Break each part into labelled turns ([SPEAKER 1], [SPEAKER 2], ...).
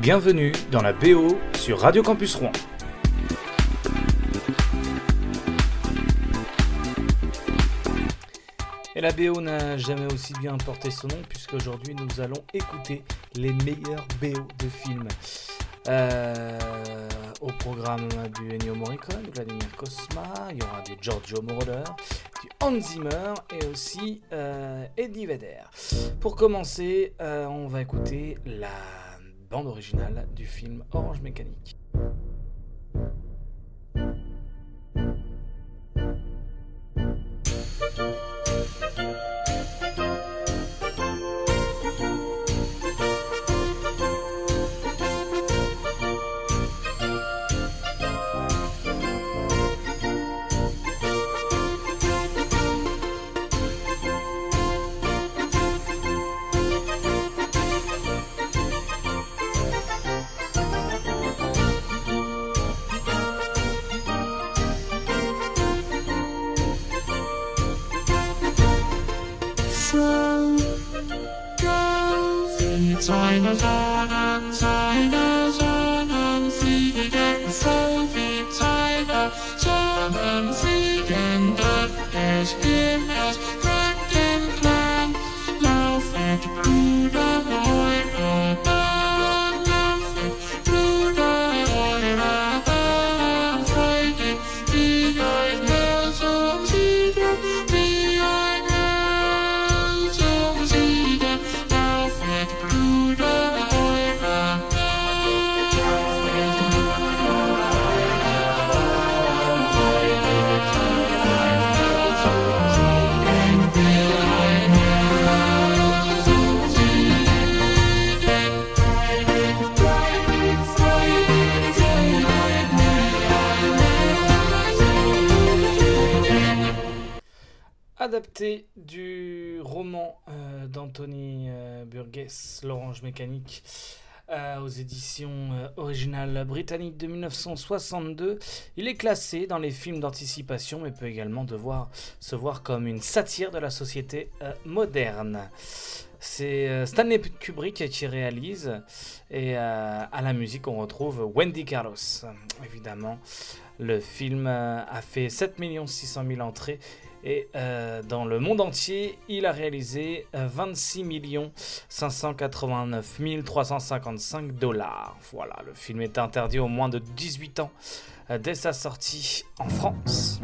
[SPEAKER 1] Bienvenue dans la BO sur Radio Campus Rouen. Et la BO n'a jamais aussi bien porté son nom puisqu'aujourd'hui nous allons écouter les meilleurs BO de films. Euh, au programme du Ennio Morricone, Vladimir Cosma, il y aura du Giorgio Moroder, du Hans Zimmer et aussi euh, Eddie Vedder. Pour commencer, euh, on va écouter la bande originale du film Orange Mécanique. Du roman euh, d'Anthony euh, Burgess, L'Orange Mécanique, euh, aux éditions originales britanniques de 1962, il est classé dans les films d'anticipation, mais peut également devoir se voir comme une satire de la société moderne. C'est Stanley Kubrick qui réalise, et à la musique on retrouve Wendy Carlos. Évidemment, le film a fait 7 600 000 entrées et euh, dans le monde entier, il a réalisé euh, 26 589 355 dollars. Voilà, le film est interdit aux moins de 18 ans euh, dès sa sortie en France.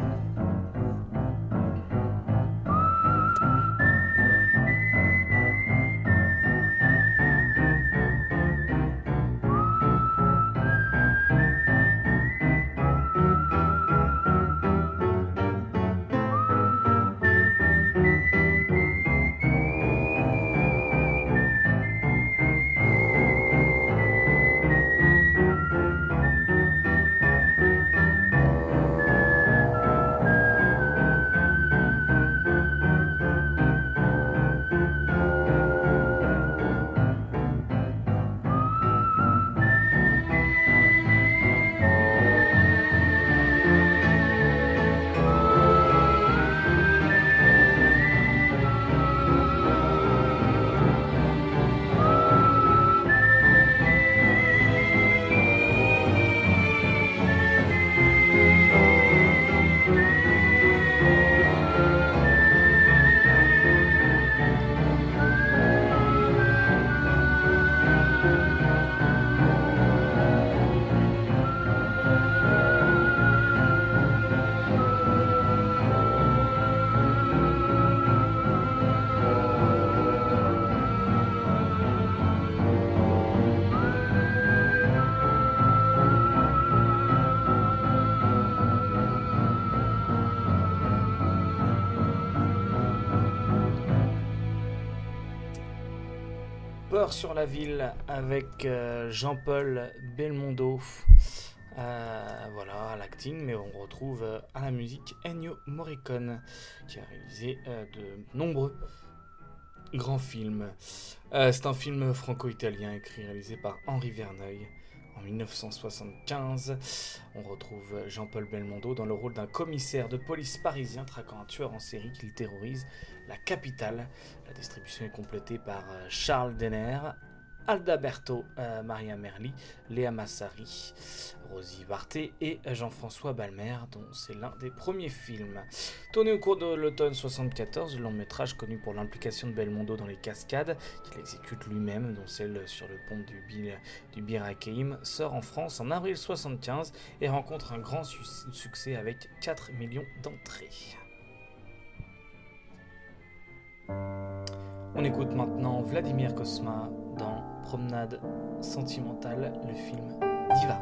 [SPEAKER 1] Sur la ville avec euh, Jean-Paul Belmondo. Euh, voilà, l'acting, mais on retrouve euh, à la musique Ennio Morricone, qui a réalisé de nombreux grands films. C'est un film franco-italien écrit et réalisé par Henri Verneuil en 1975. On retrouve Jean-Paul Belmondo dans le rôle d'un commissaire de police parisien traquant un tueur en série qu'il terrorise la capitale. La distribution est complétée par euh, Charles Denner, Aldaberto euh, Maria Merli, Léa Massari, Rosie Barté et Jean-François Balmer, dont c'est l'un des premiers films. Tourné au cours de l'automne 74, le long métrage connu pour l'implication de Belmondo dans les cascades, qu'il exécute lui-même, dont celle sur le pont du, Hakeim, sort en France en avril 75 et rencontre un grand su- succès avec 4 millions d'entrées. On écoute maintenant Vladimir Kosma dans Promenade sentimentale, le film Diva.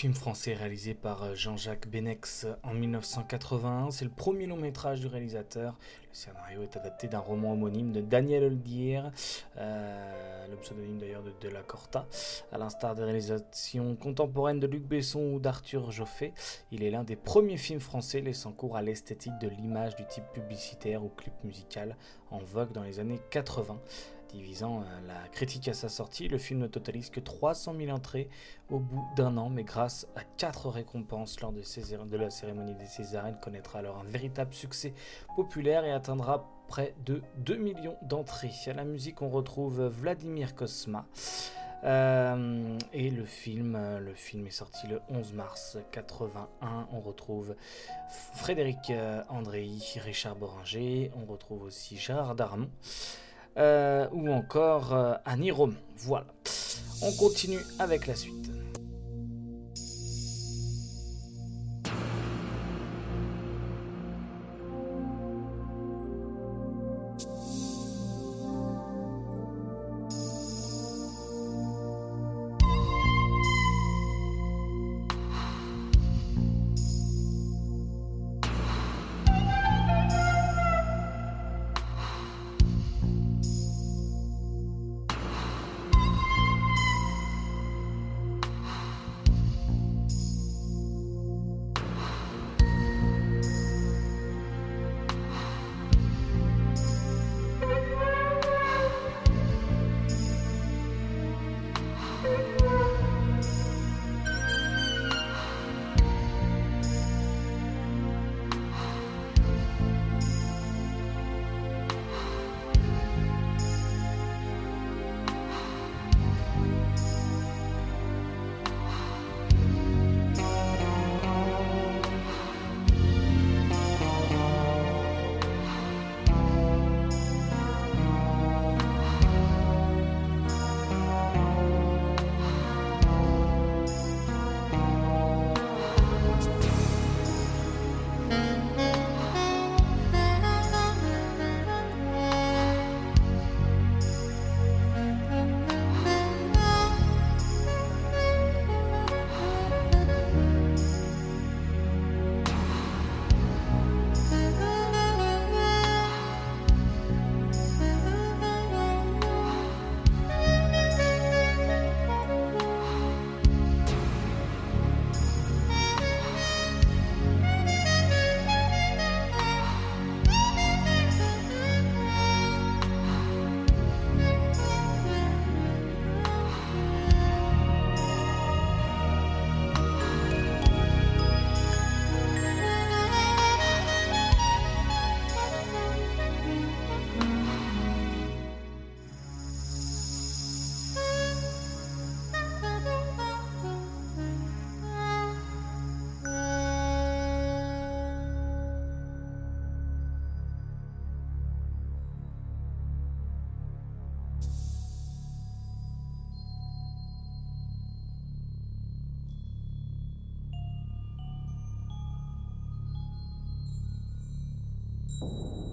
[SPEAKER 1] Film français réalisé par euh, Jean-Jacques Benex en 1981. C'est le premier long métrage du réalisateur. Le scénario est adapté d'un roman homonyme de Daniel Oldier, euh, le pseudonyme d'ailleurs de De La Corta. À l'instar des réalisations contemporaines de Luc Besson ou d'Arthur Joffé, il est l'un des premiers films français laissant cours à l'esthétique de l'image du type publicitaire ou clip musical en vogue dans les années 80. Divisant euh, la critique à sa sortie, le film ne totalise que 300 000 entrées au bout d'un an, mais grâce à quatre récompenses lors de, la cérémonie des Césarines, connaîtra alors un véritable succès populaire et atteindra près de 2 millions d'entrées. À la musique, on retrouve Vladimir Kosma. Euh, et le film, euh, le film est sorti le 11 mars 81. On retrouve Frédéric Andréy, Richard Boringer. On retrouve aussi Gérard Darmon. Euh, ou encore euh, Annie Rome. Voilà. On continue avec la suite. you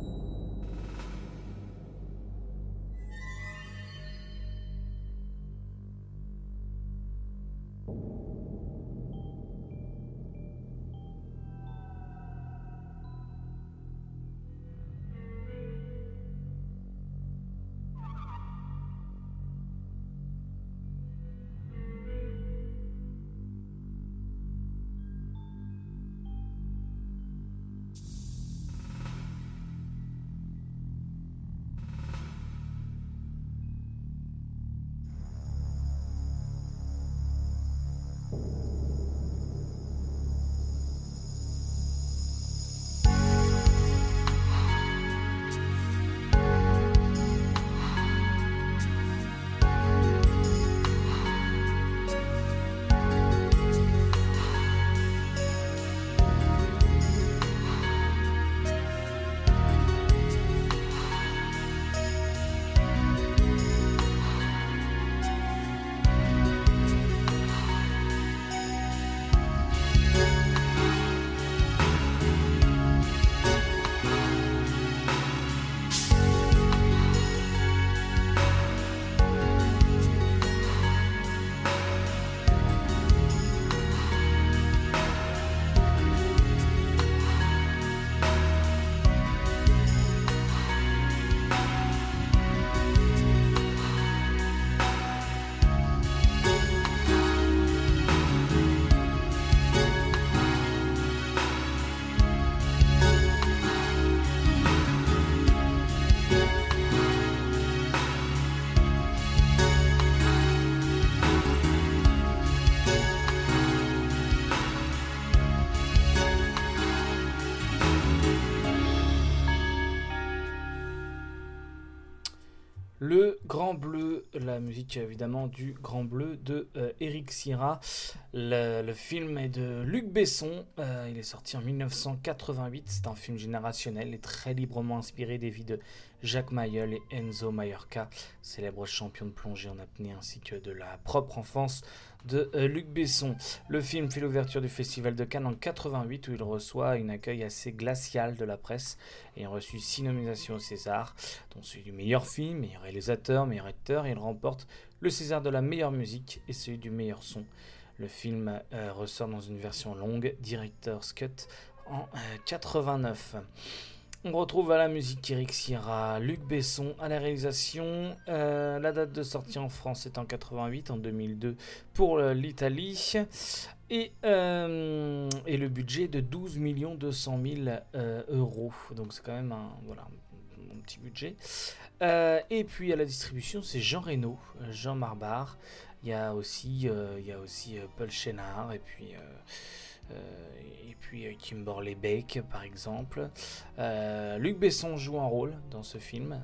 [SPEAKER 1] Le Grand Bleu, la musique évidemment du Grand Bleu de euh, Eric Sierra. Le, le film est de Luc Besson. Euh, il est sorti en 1988. C'est un film générationnel et très librement inspiré des vies de Jacques Mayol et Enzo Mallorca, célèbres champions de plongée en apnée, ainsi que de la propre enfance de euh, Luc Besson. Le film fait l'ouverture du Festival de Cannes en 88 où il reçoit un accueil assez glacial de la presse ayant reçu six nominations au César, dont celui du meilleur film, meilleur réalisateur, meilleur acteur, et il remporte le César de la meilleure musique et celui du meilleur son. Le film euh, ressort dans une version longue, Director's Cut, en euh, 89. On retrouve à la musique Eric Sierra, Luc Besson à la réalisation. Euh, la date de sortie en France est en 88, en 2002 pour euh, l'Italie. Et, euh, et le budget de 12 200 000 euh, euros. Donc c'est quand même un, voilà, un, petit budget. Et puis à la distribution, c'est Jean Reno, Jean Marbar. Il y a aussi, il y a aussi Paul Chénard et puis. Euh, et puis euh, Kimberly Beck par exemple. Euh, Luc Besson joue un rôle dans ce film.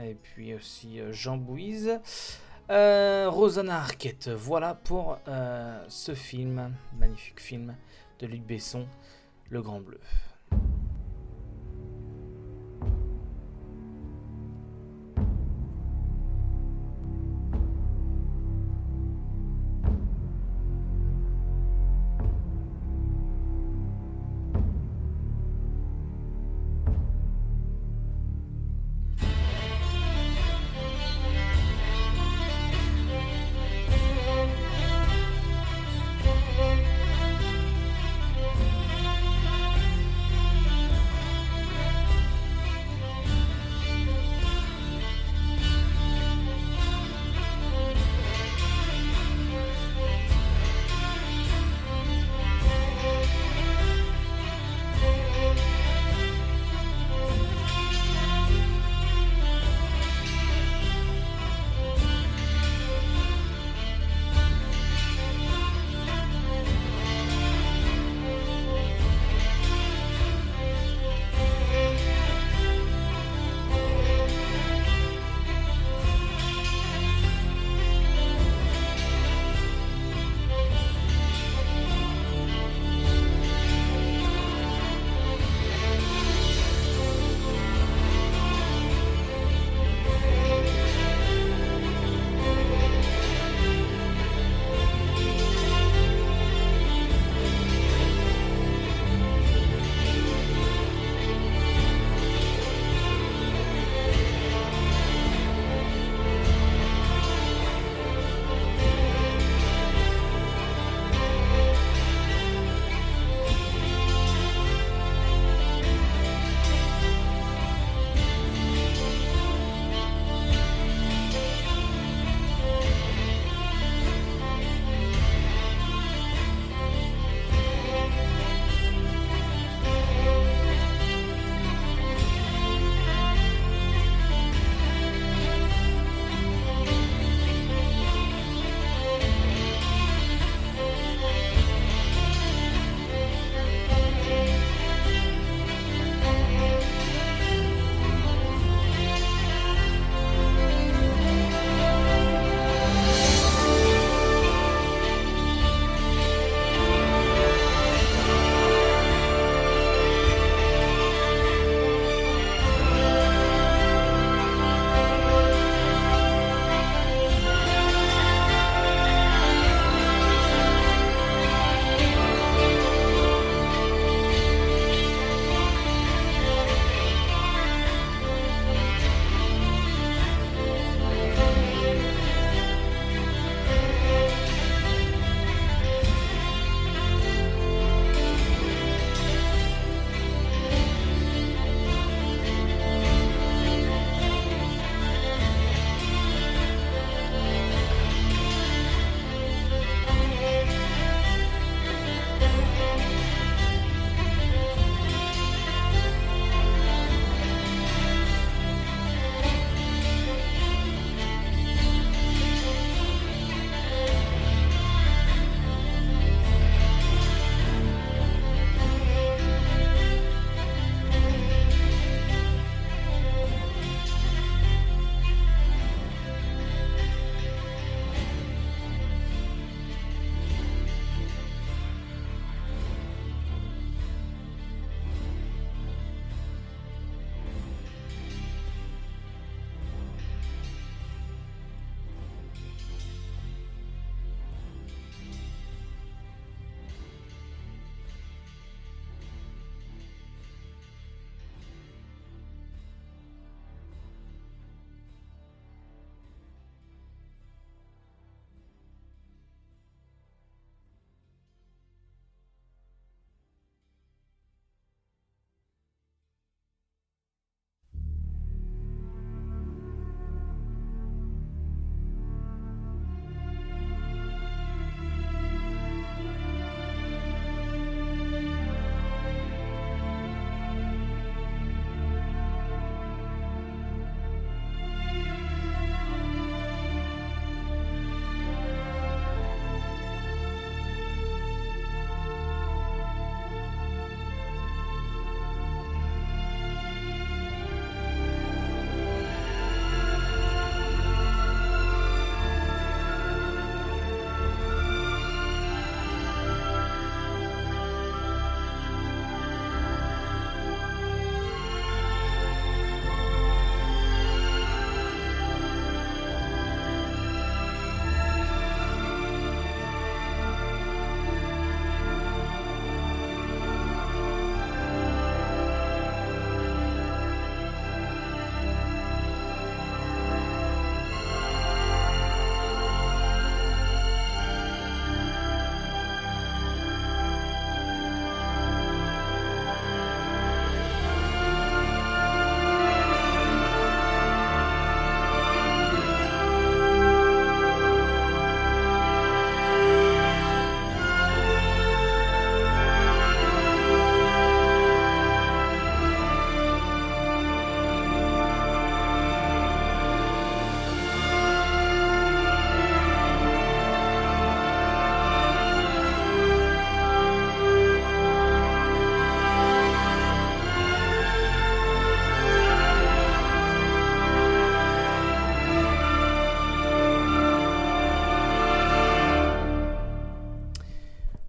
[SPEAKER 1] et puis aussi Jean Bouise. Rosanna Arquette. Voilà pour ce film, magnifique film de Luc Besson, Le Grand Bleu.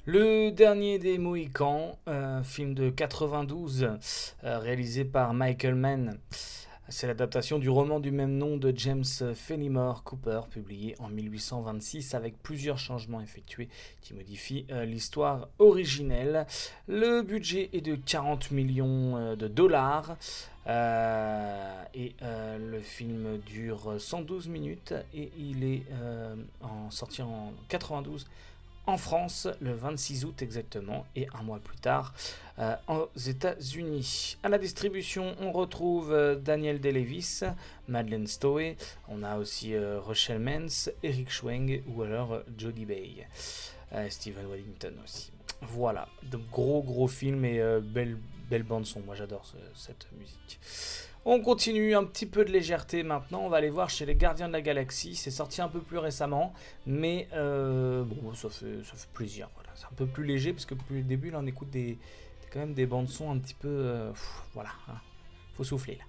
[SPEAKER 2] Le dernier des Mohicans, film de 92 euh, réalisé par Michael Mann. C'est l'adaptation du roman du même nom de James Fenimore Cooper, publié en 1826 avec plusieurs changements effectués qui modifient euh, l'histoire originelle. Le budget est de 40 millions euh, de dollars. Euh, et le film dure 112 minutes et il est sorti en 92 en France le 26 août exactement et un mois plus tard euh, aux États-Unis. À la distribution, on retrouve euh, Daniel Day-Lewis, Madeleine Stowe, on a aussi euh, Rochelle Mens, Eric Schweng ou alors Jodie Bay, Stephen Wellington aussi. Voilà, de gros gros films et belle, belle bande son. Moi j'adore cette musique. On continue un petit peu de légèreté maintenant. On va aller voir chez les Gardiens de la Galaxie. C'est sorti un peu plus récemment, mais euh, bon, ça fait, plaisir. C'est un peu plus léger parce que depuis le début, là, on écoute des, quand même des bandes son un petit peu. Euh, voilà, hein. faut souffler là.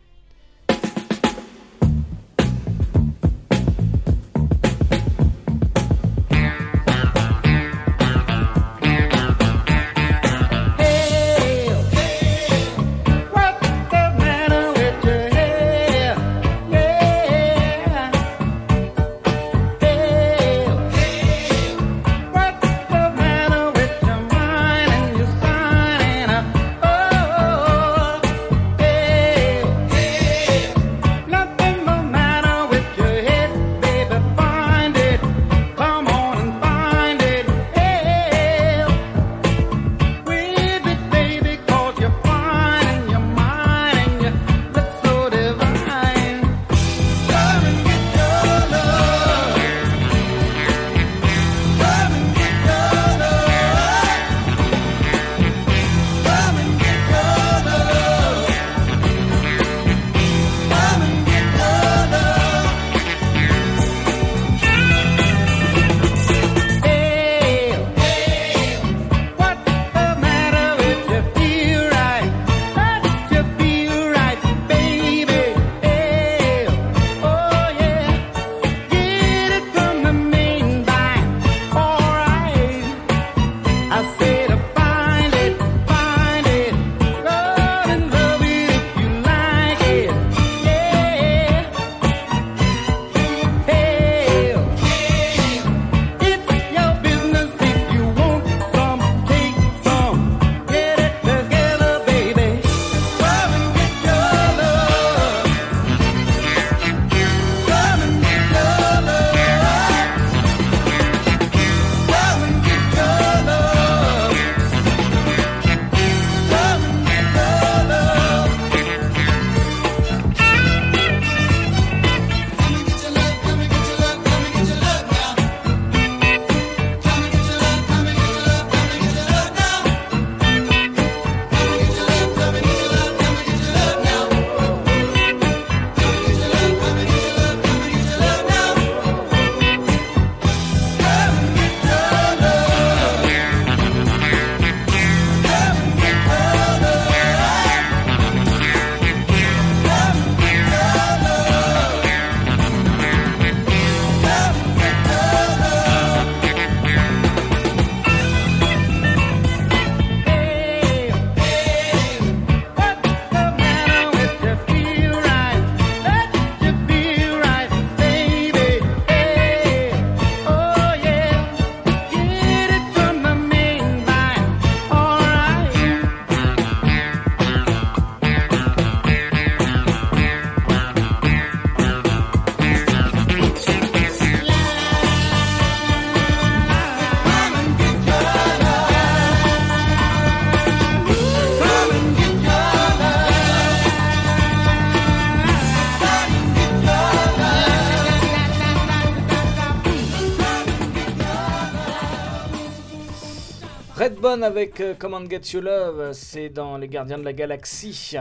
[SPEAKER 2] Avec euh, Command Get You Love, c'est dans Les Gardiens de la Galaxie.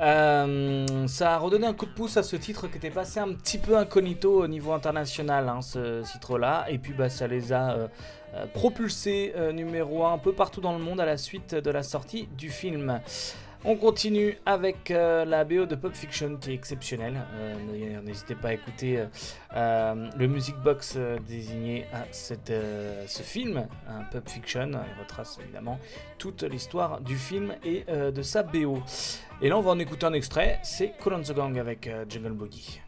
[SPEAKER 2] Euh, ça a redonné un coup de pouce à ce titre qui était passé un petit peu incognito au niveau international, hein, ce titre-là. Et puis bah, ça les a euh, propulsés numéro 1 un peu partout dans le monde à la suite de la sortie du film.
[SPEAKER 1] On continue avec euh, la BO de Pop Fiction qui est exceptionnelle. Euh, N'hésitez pas à écouter euh, le Music Box désigné à ce film, un Pop Fiction. Il retrace évidemment toute l'histoire du film et de sa BO. Et là, on va en écouter un extrait. C'est Cool on the Gang avec Jungle Boogie.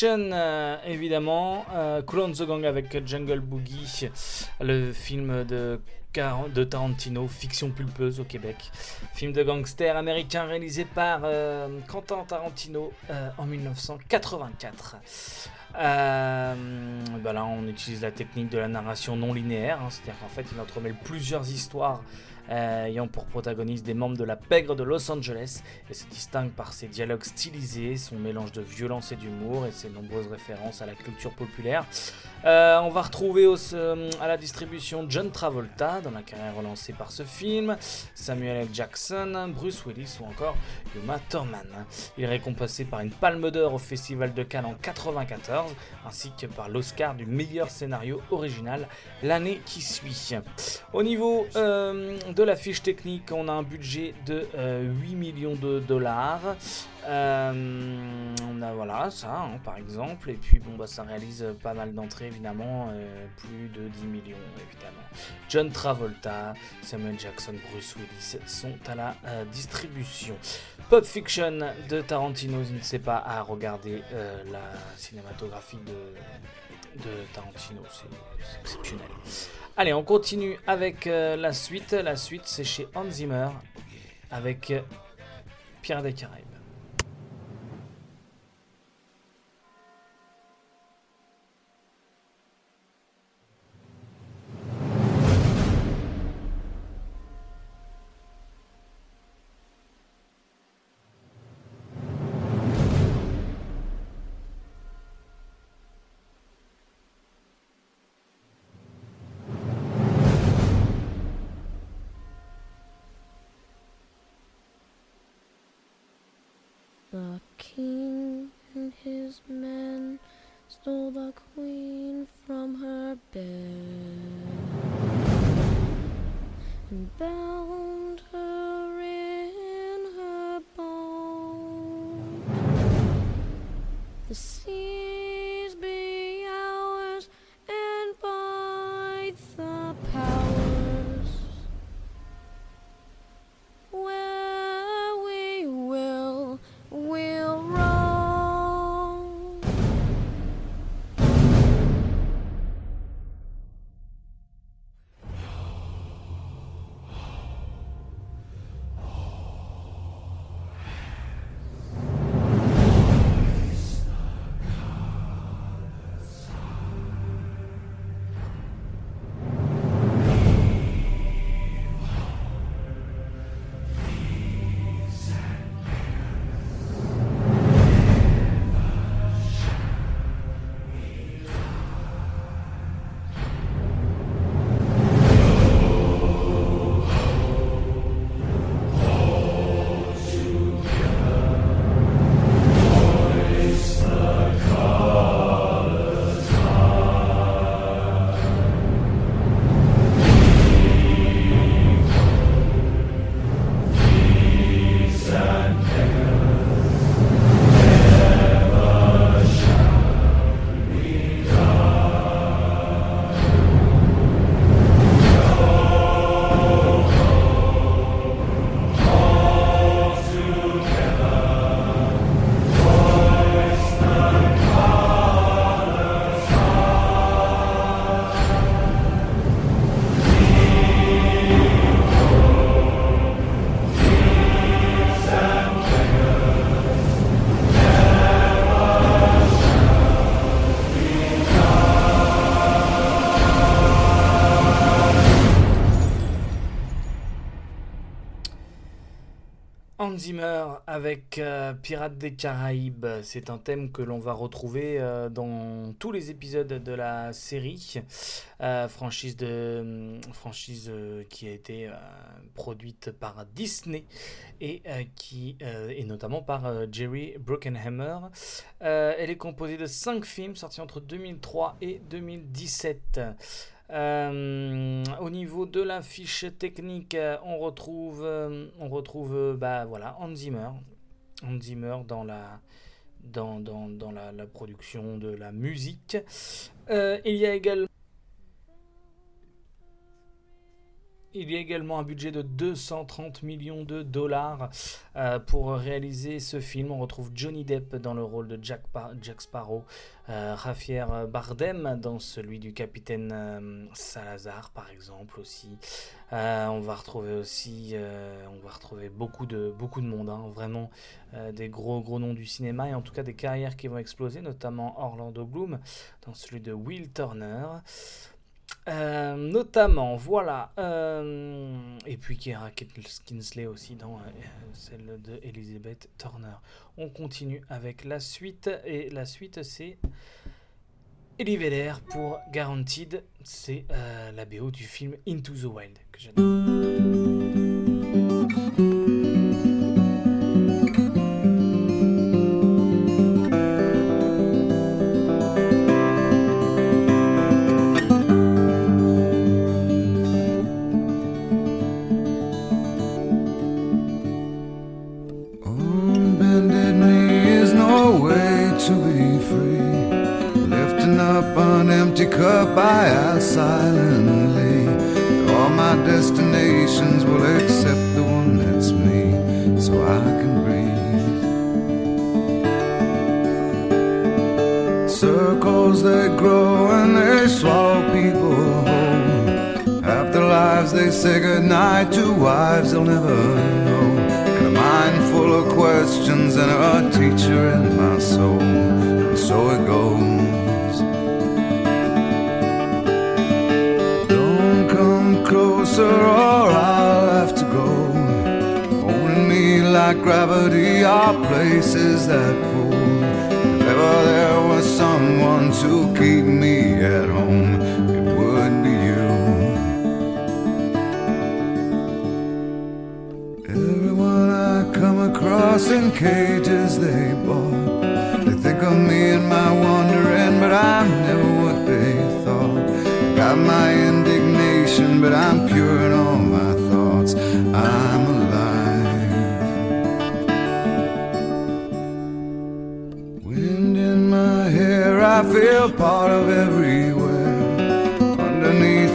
[SPEAKER 1] Fiction, euh, évidemment. Euh, Cool the Gang avec Jungle Boogie, le film de, Car- de Tarantino, fiction pulpeuse au Québec. Film de gangster américain réalisé par euh, Quentin Tarantino euh, en 1984. Euh, bah là, on utilise la technique de la narration non linéaire, hein, c'est-à-dire qu'en fait, il entremêle plusieurs histoires euh, ayant pour protagonistes des membres de la pègre de Los Angeles et se distingue par ses dialogues stylisés, son mélange de violence et d'humour et ses nombreuses références à la culture populaire. Euh, on va retrouver euh, à la distribution John Travolta dans la carrière relancée par ce film, Samuel L. Jackson, Bruce Willis ou encore Uma Thurman. Il est récompensé par une palme d'or au Festival de Cannes en 94 ainsi que par l'Oscar du meilleur scénario original l'année qui suit. Au niveau de la fiche technique, on a un budget de euh, 8 millions de dollars. Euh, on a voilà ça hein, par exemple. Et puis bon bah ça réalise euh, pas mal d'entrées évidemment euh, plus de 10 millions évidemment. John Travolta Samuel Jackson Bruce Willis sont à la euh, distribution. Pop Fiction de Tarantino n'hésitez pas à regarder euh, la cinématographie de, de Tarantino c'est exceptionnel allez on continue avec euh, la suite. La suite c'est chez Hans Zimmer avec euh, Pierre des Caraïbes
[SPEAKER 3] king and his men stole the
[SPEAKER 1] Pirates des Caraïbes, c'est un thème que l'on va retrouver euh, dans tous les épisodes de la série, euh, franchise, de, franchise euh, qui a été produite par Disney et qui notamment par Jerry Bruckheimer. Euh, elle est composée de 5 films sortis entre 2003 et 2017. Euh, au niveau de la fiche technique, on retrouve, on retrouve bah, voilà. Hans Zimmer dans la, dans, dans, dans la, la production de la musique. Euh, il y a également Il y a également un budget de 230 millions de dollars euh, pour réaliser ce film. On retrouve Johnny Depp dans le rôle de Jack, Pa- Jack Sparrow, euh, Bardem dans celui du capitaine euh, Salazar par exemple aussi. Euh, on va retrouver aussi, on va retrouver beaucoup de monde, hein, vraiment des gros gros noms du cinéma et en tout cas des carrières qui vont exploser, notamment Orlando Bloom dans celui de Will Turner. Euh, notamment, voilà. euh, et puis Kira Kinsley aussi dans euh, celle de Elizabeth Turner. On continue avec la suite. Et la suite, c'est Eddie Vedder pour Guaranteed. C'est la BO du film Into the Wild que j'adore.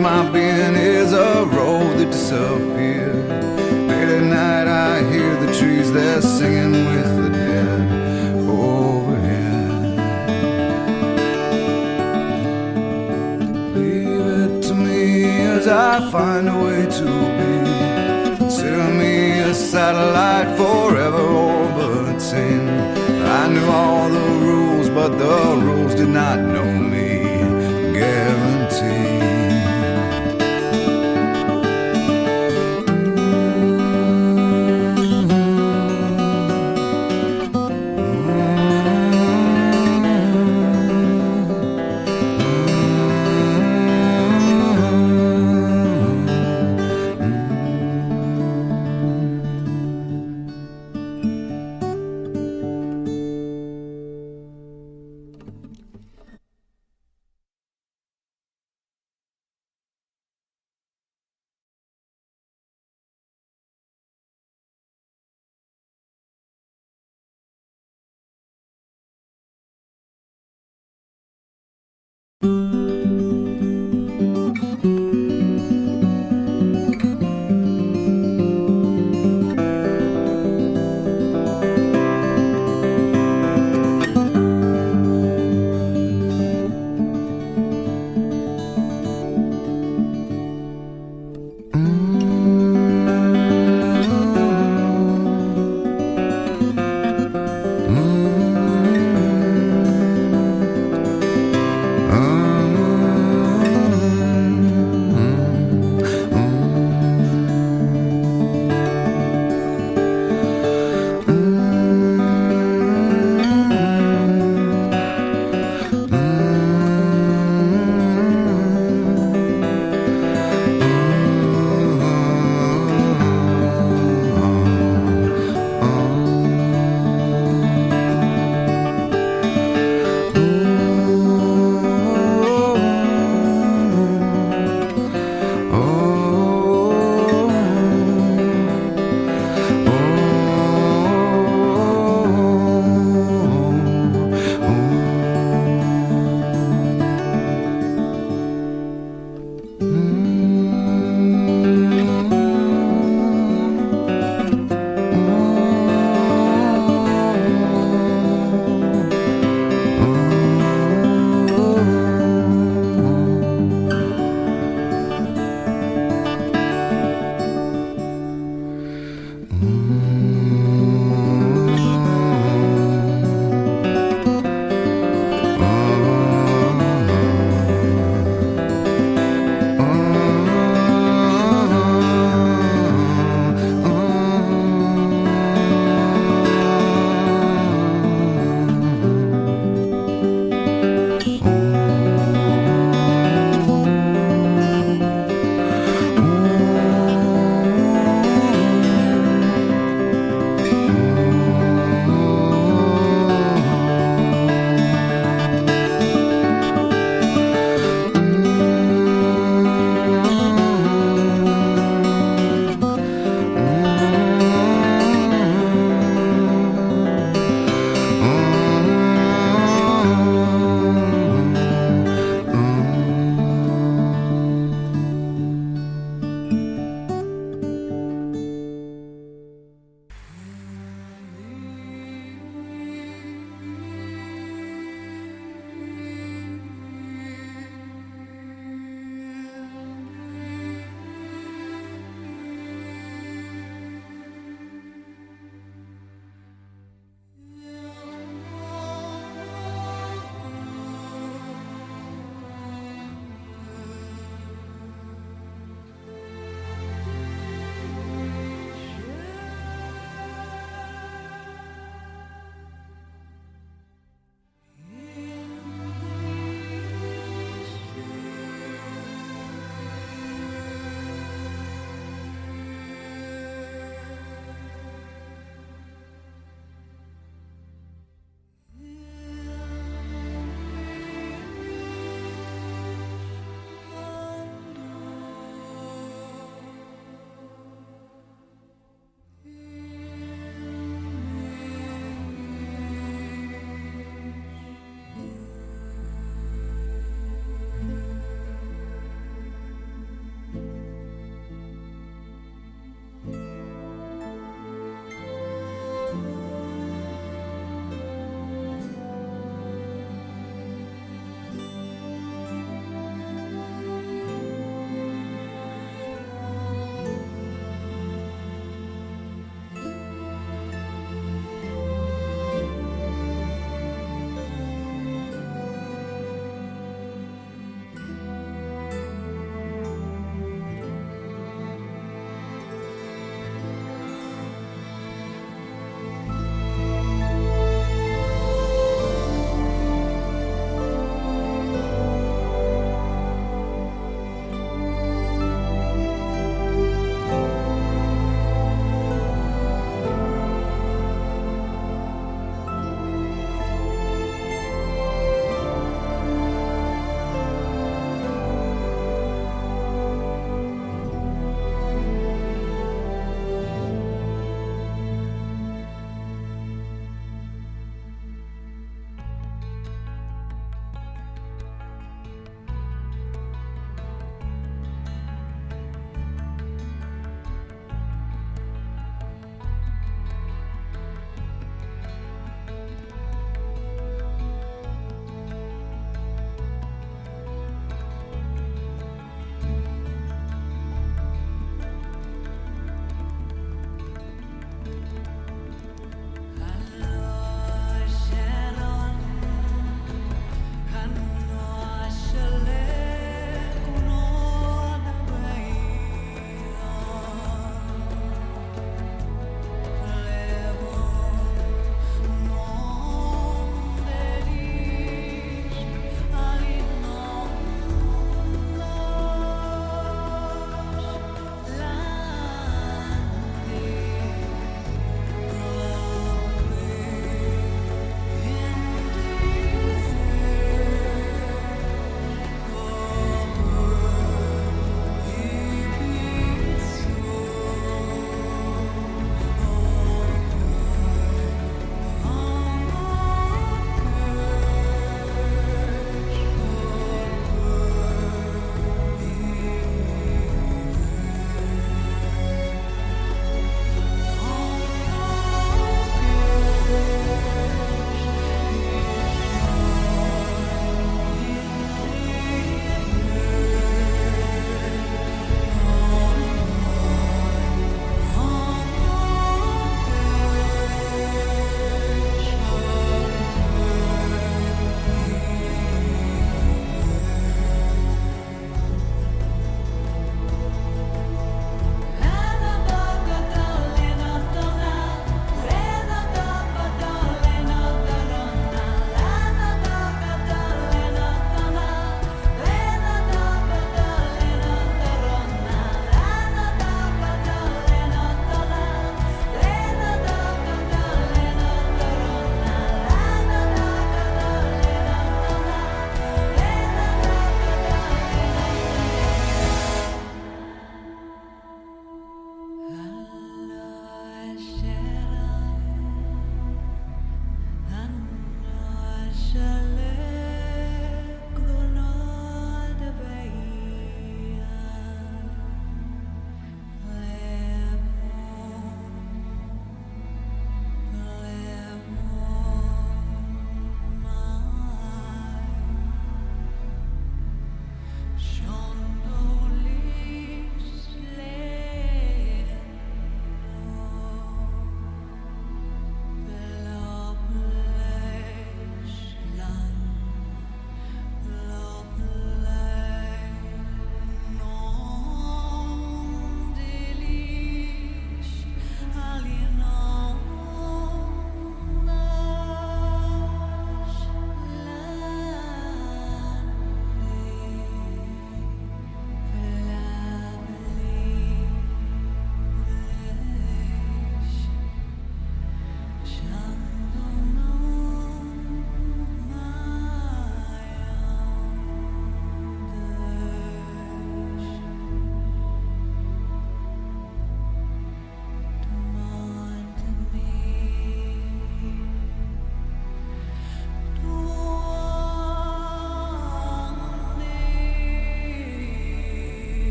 [SPEAKER 4] My being is a road that disappeared. Late at night, I hear the trees, they're singing with the dead overhead. Leave it to me as I find a way to be. Consider me a satellite forever orbiting. I knew all the rules, but the rules did not know me.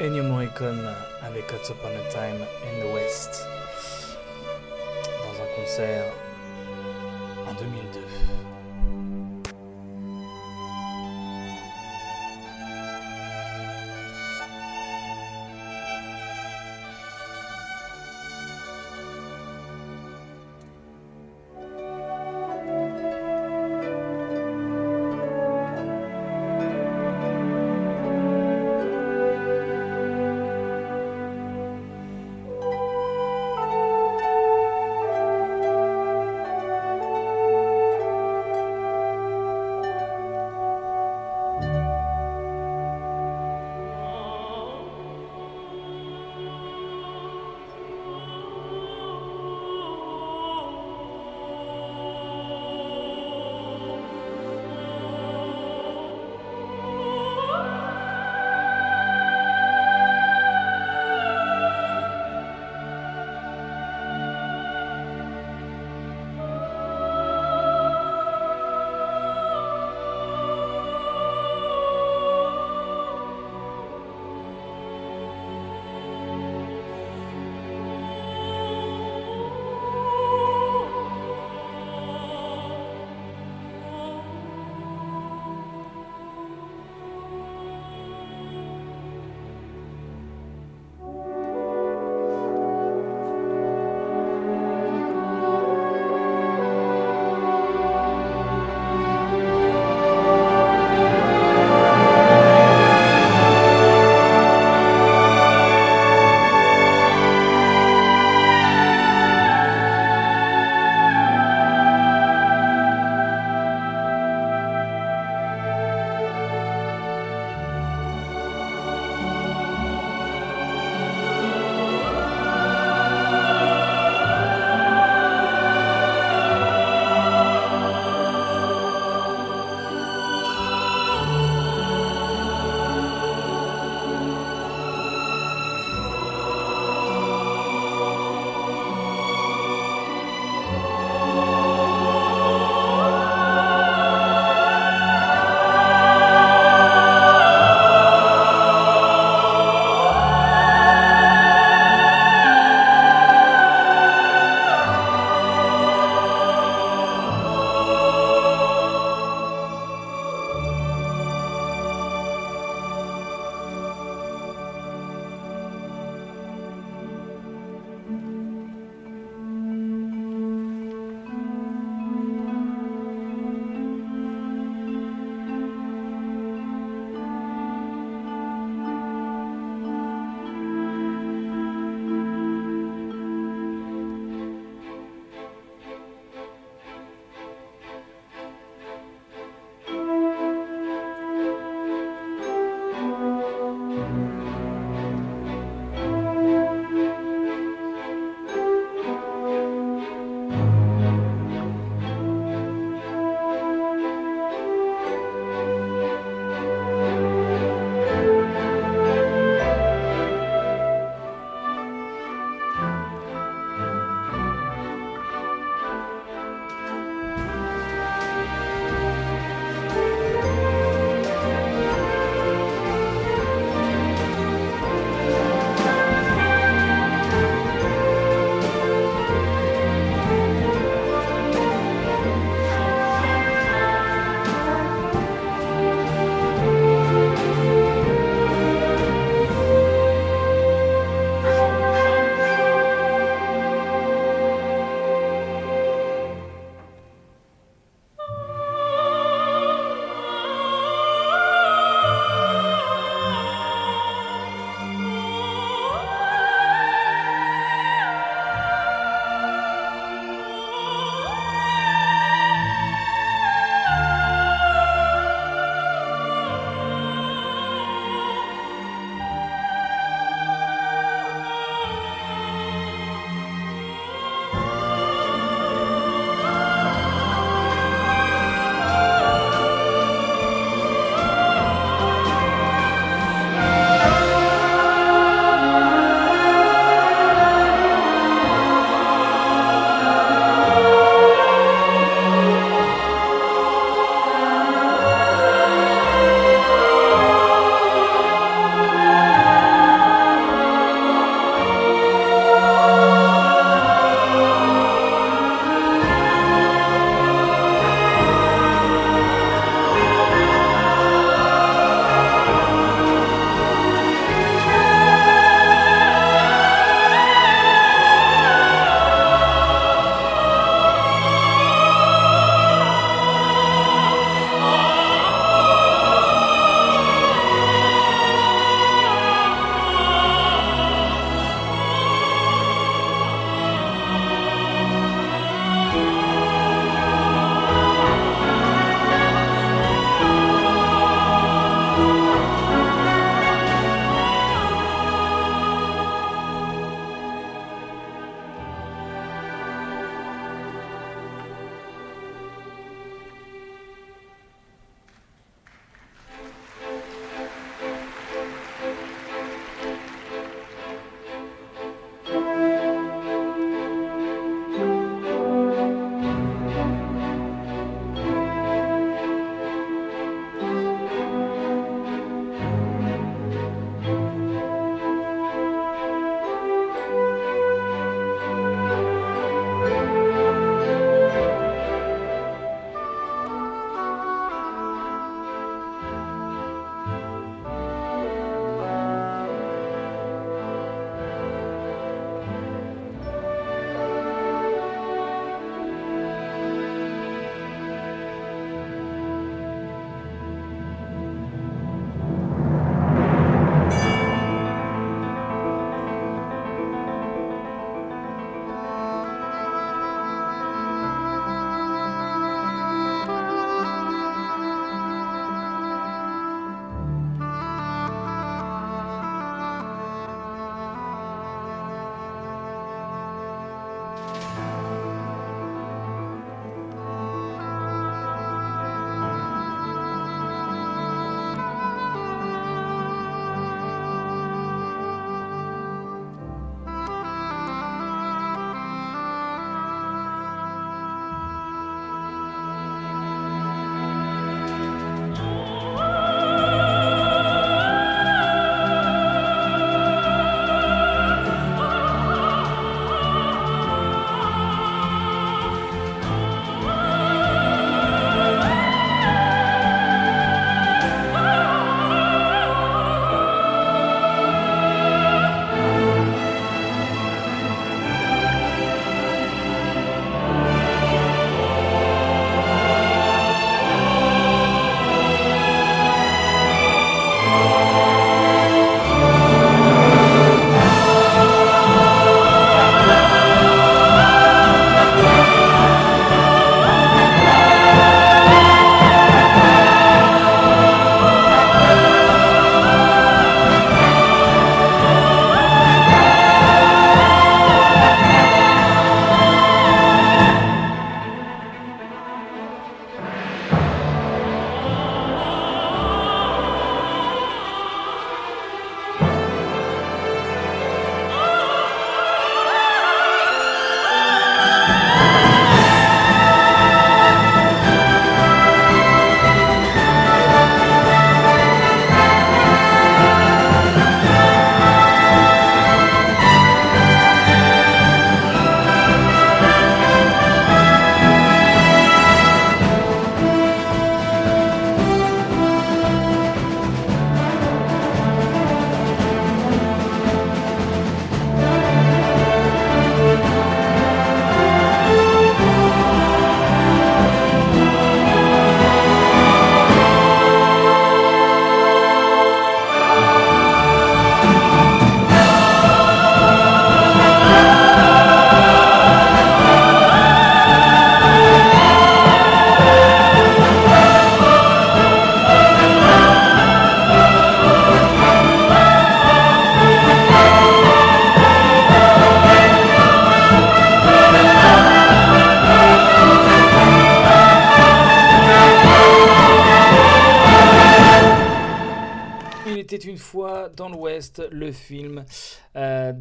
[SPEAKER 1] Ennio Morricone avec Once Upon a Time in the West. Dans un concert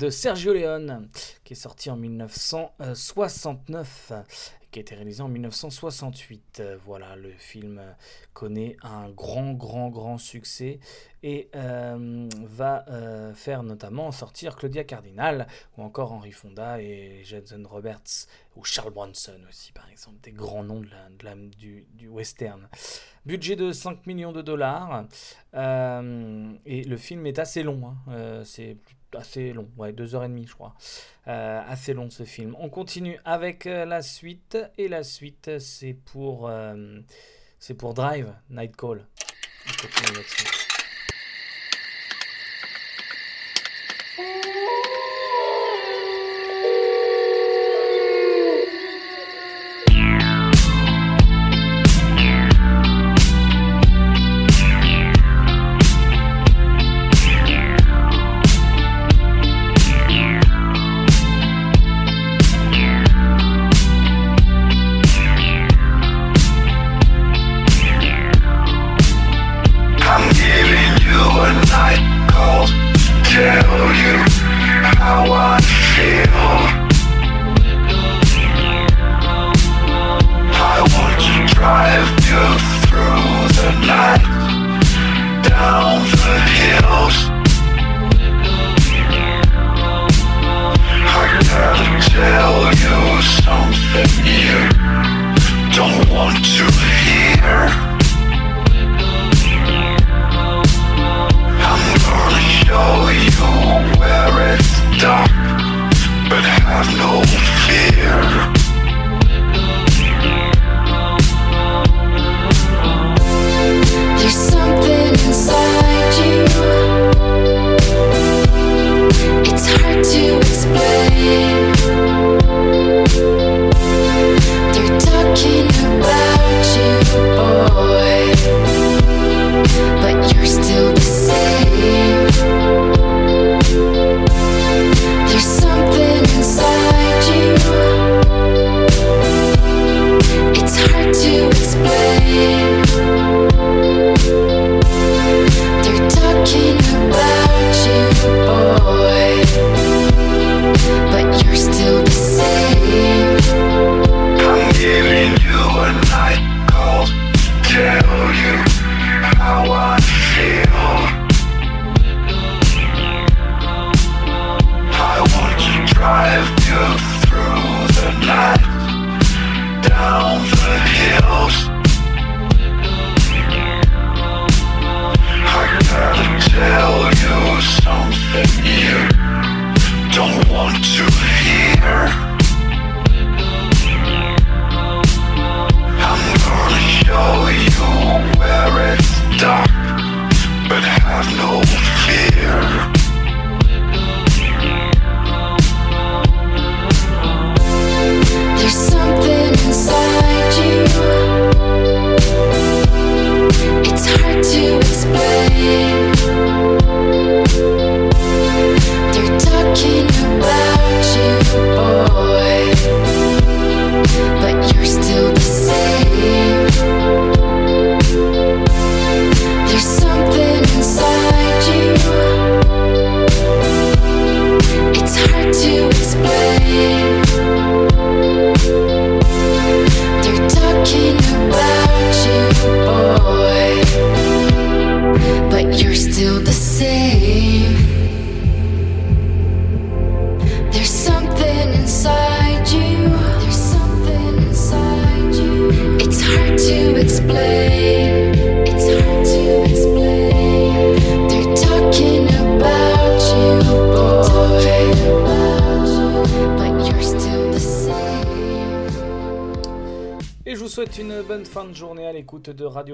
[SPEAKER 1] Sergio Leone, qui est sorti en 1969, qui a été réalisé en 1968. Euh, Voilà, le film connaît un grand, grand, grand succès et euh, va euh, faire notamment sortir Claudia Cardinal ou encore Henry Fonda et Jason Roberts ou Charles Bronson aussi, par exemple, des grands noms de la- du, western. Budget de 5 millions de dollars euh, et le film est assez long, hein, assez long, ouais, deux heures et demie, je crois. Euh, assez long ce film. On continue avec euh, la suite et la suite c'est pour euh, c'est pour Drive Night Call.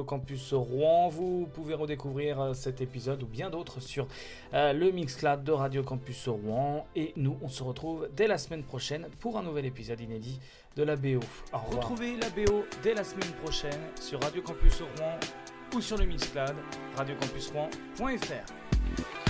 [SPEAKER 1] Campus Rouen. Vous pouvez redécouvrir euh, cet épisode ou bien d'autres sur euh, le Mixcloud de Radio Campus Rouen. Et nous, on se retrouve dès la semaine prochaine pour un nouvel épisode inédit de la BO. Retrouvez la BO dès la semaine prochaine sur Radio Campus Rouen ou sur le Mixcloud radiocampusrouen.fr.